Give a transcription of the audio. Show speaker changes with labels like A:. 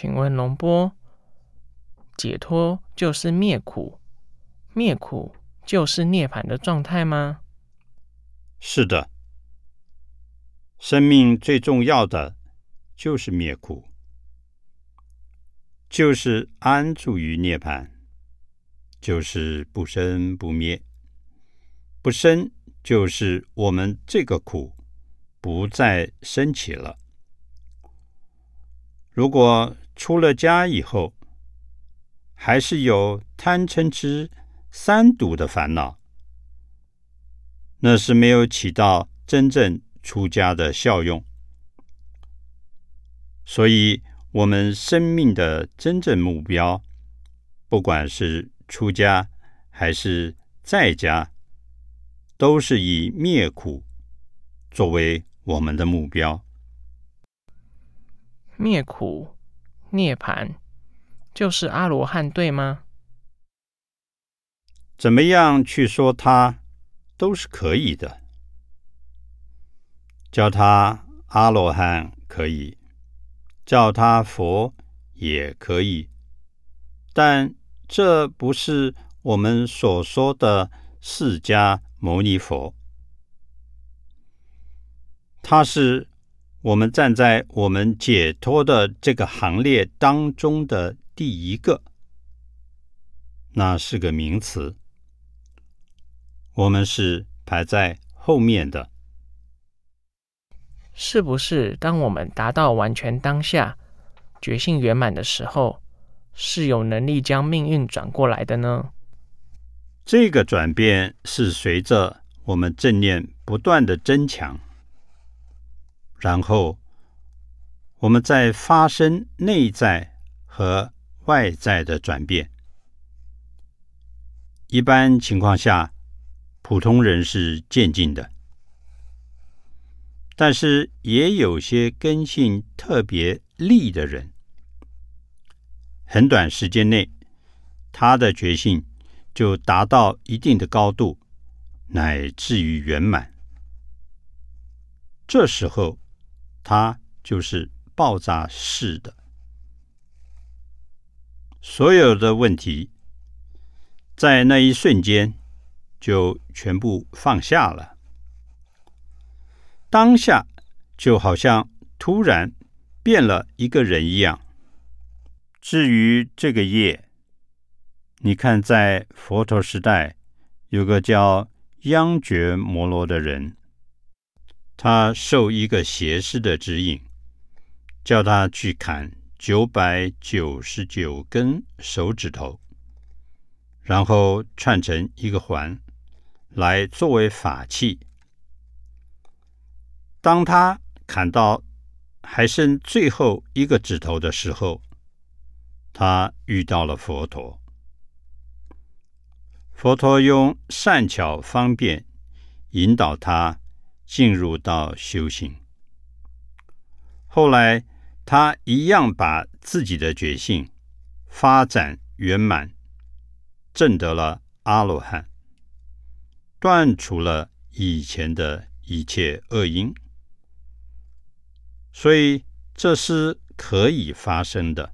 A: 请问龙波，解脱就是灭苦，灭苦就是涅槃的状态吗？
B: 是的，生命最重要的就是灭苦，就是安住于涅槃，就是不生不灭。不生就是我们这个苦不再升起了。如果出了家以后，还是有贪嗔痴三毒的烦恼，那是没有起到真正出家的效用。所以，我们生命的真正目标，不管是出家还是在家，都是以灭苦作为我们的目标。
A: 灭苦、涅槃，就是阿罗汉，对吗？
B: 怎么样去说他，都是可以的。叫他阿罗汉可以，叫他佛也可以，但这不是我们所说的释迦牟尼佛，他是。我们站在我们解脱的这个行列当中的第一个，那是个名词。我们是排在后面的。
A: 是不是当我们达到完全当下、觉性圆满的时候，是有能力将命运转过来的呢？
B: 这个转变是随着我们正念不断的增强。然后，我们再发生内在和外在的转变。一般情况下，普通人是渐进的，但是也有些根性特别利的人，很短时间内，他的觉性就达到一定的高度，乃至于圆满。这时候。它就是爆炸式的，所有的问题在那一瞬间就全部放下了，当下就好像突然变了一个人一样。至于这个业，你看，在佛陀时代有个叫央觉摩罗的人。他受一个邪师的指引，叫他去砍九百九十九根手指头，然后串成一个环，来作为法器。当他砍到还剩最后一个指头的时候，他遇到了佛陀。佛陀用善巧方便引导他。进入到修行，后来他一样把自己的觉性发展圆满，证得了阿罗汉，断除了以前的一切恶因，所以这是可以发生的。